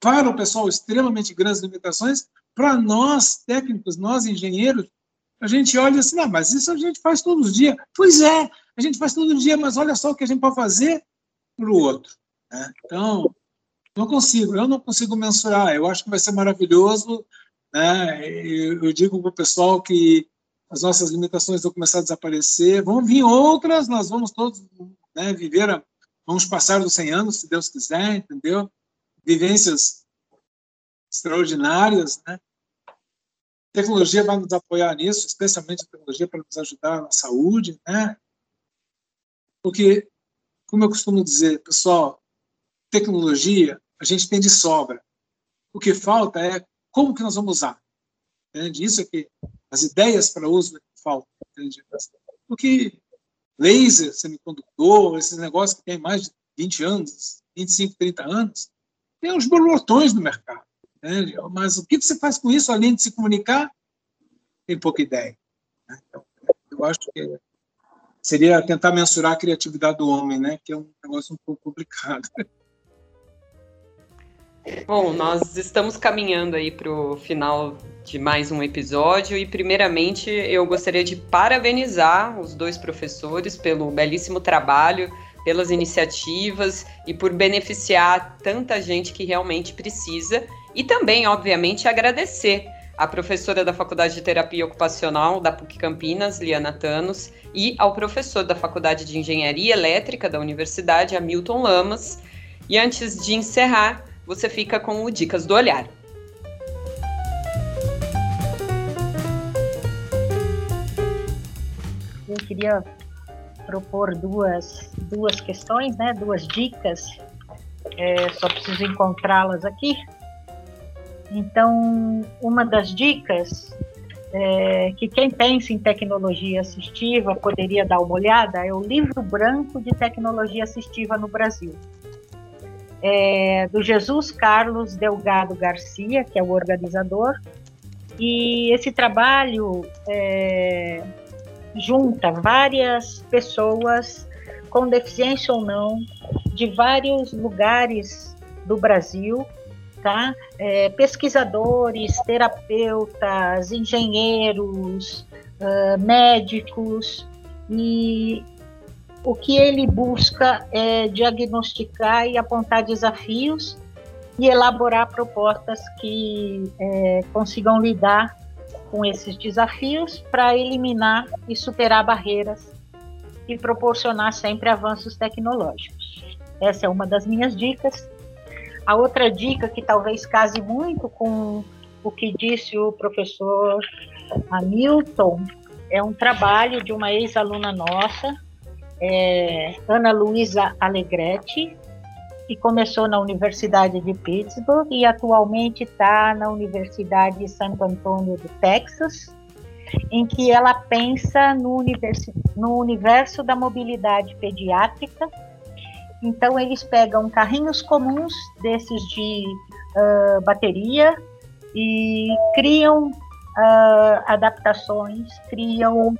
para o pessoal extremamente grandes limitações, para nós técnicos, nós engenheiros, a gente olha assim, não, mas isso a gente faz todos os dias. Pois é, a gente faz todo dia, mas olha só o que a gente pode fazer para o outro. Né? Então, não consigo, eu não consigo mensurar. Eu acho que vai ser maravilhoso. Né? Eu, digo para o pessoal que as nossas limitações vão começar a desaparecer, vão vir outras, nós vamos todos né, viver, vamos passar dos 100 anos, se Deus quiser, entendeu? Vivências extraordinárias, né? tecnologia vai nos apoiar nisso, especialmente a tecnologia para nos ajudar na saúde, né? Porque, como eu costumo dizer, pessoal, tecnologia a gente tem de sobra. O que falta é como que nós vamos usar. Entende? Isso é que as ideias para uso faltam. Entende? Porque laser, semicondutor, esses negócios que tem mais de 20 anos, 25, 30 anos, tem uns borbotões no mercado. Né? Mas o que você faz com isso, além de se comunicar? Tem pouca ideia. Né? Então, eu acho que seria tentar mensurar a criatividade do homem, né? que é um negócio um pouco complicado. Bom, nós estamos caminhando aí para o final de mais um episódio e, primeiramente, eu gostaria de parabenizar os dois professores pelo belíssimo trabalho pelas iniciativas e por beneficiar tanta gente que realmente precisa. E também, obviamente, agradecer à professora da Faculdade de Terapia Ocupacional da PUC Campinas, Liana Tanos, e ao professor da Faculdade de Engenharia Elétrica da Universidade, Hamilton Lamas. E antes de encerrar, você fica com o Dicas do Olhar. Eu queria propor duas, duas questões, né, duas dicas, é, só preciso encontrá-las aqui. Então, uma das dicas é, que quem pensa em tecnologia assistiva poderia dar uma olhada é o livro branco de tecnologia assistiva no Brasil. É, do Jesus Carlos Delgado Garcia, que é o organizador, e esse trabalho é, junta várias pessoas com deficiência ou não, de vários lugares do Brasil, tá? É, pesquisadores, terapeutas, engenheiros, uh, médicos, e o que ele busca é diagnosticar e apontar desafios e elaborar propostas que é, consigam lidar com esses desafios para eliminar e superar barreiras e proporcionar sempre avanços tecnológicos. Essa é uma das minhas dicas. A outra dica que talvez case muito com o que disse o professor Hamilton é um trabalho de uma ex-aluna nossa, é, Ana Luísa Alegretti, que começou na Universidade de Pittsburgh e atualmente está na Universidade de Santo Antônio do Texas, em que ela pensa no, no universo da mobilidade pediátrica. Então, eles pegam carrinhos comuns desses de uh, bateria e criam uh, adaptações, criam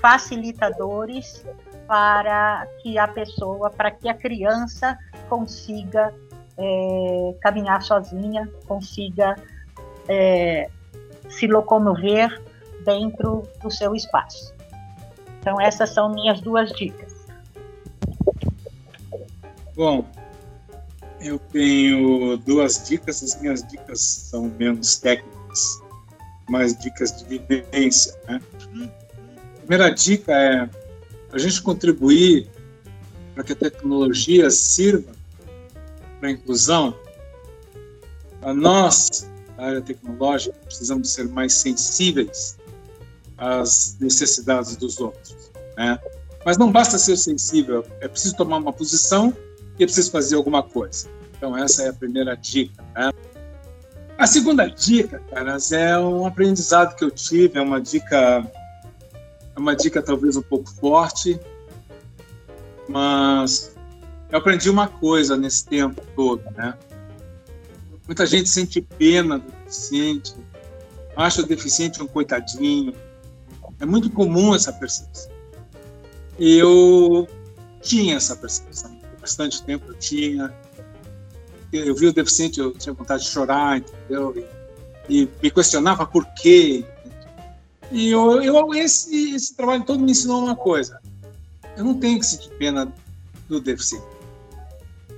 facilitadores para que a pessoa, para que a criança consiga é, caminhar sozinha, consiga é, se locomover dentro do seu espaço. Então, essas são minhas duas dicas. Bom, eu tenho duas dicas, as minhas dicas são menos técnicas, mais dicas de vivência. Né? A primeira dica é a gente contribuir para que a tecnologia sirva para a inclusão. A nós, a área tecnológica, precisamos ser mais sensíveis às necessidades dos outros. Né? Mas não basta ser sensível, é preciso tomar uma posição e preciso fazer alguma coisa. Então, essa é a primeira dica. Né? A segunda dica, caras, é um aprendizado que eu tive, é uma dica, é uma dica talvez um pouco forte, mas eu aprendi uma coisa nesse tempo todo, né? Muita gente sente pena do deficiente, acha o deficiente um coitadinho. É muito comum essa percepção. E eu tinha essa percepção. Bastante tempo eu tinha eu vi o deficiente, eu tinha vontade de chorar, entendeu? E, e me questionava por quê. E eu, eu, esse, esse trabalho todo me ensinou uma coisa: eu não tenho que sentir pena do deficiente.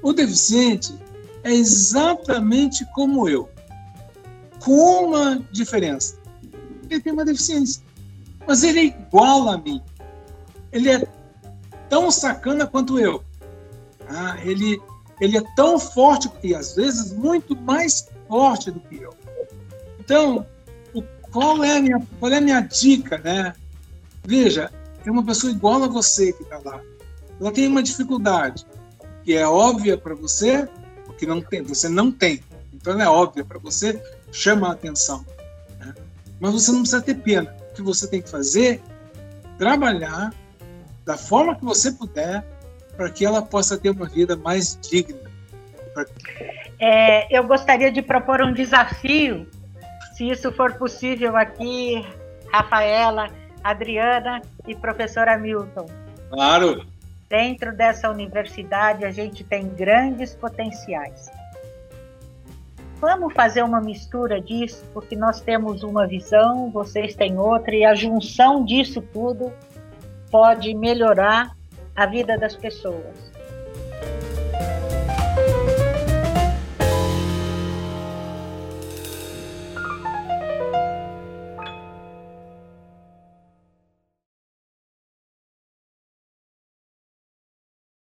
O deficiente é exatamente como eu, com uma diferença. Ele tem uma deficiência, mas ele é igual a mim. Ele é tão sacana quanto eu. Ah, ele ele é tão forte e às vezes muito mais forte do que eu. Então, o, qual, é a minha, qual é a minha dica, né? Veja, é uma pessoa igual a você que está lá. Ela tem uma dificuldade que é óbvia para você, porque não tem, você não tem. Então ela é óbvia para você, chama a atenção. Né? Mas você não precisa ter pena. O que você tem que fazer trabalhar da forma que você puder para que ela possa ter uma vida mais digna. É, eu gostaria de propor um desafio, se isso for possível aqui, Rafaela, Adriana e professora Milton. Claro. Dentro dessa universidade a gente tem grandes potenciais. Vamos fazer uma mistura disso, porque nós temos uma visão, vocês têm outra, e a junção disso tudo pode melhorar a vida das pessoas.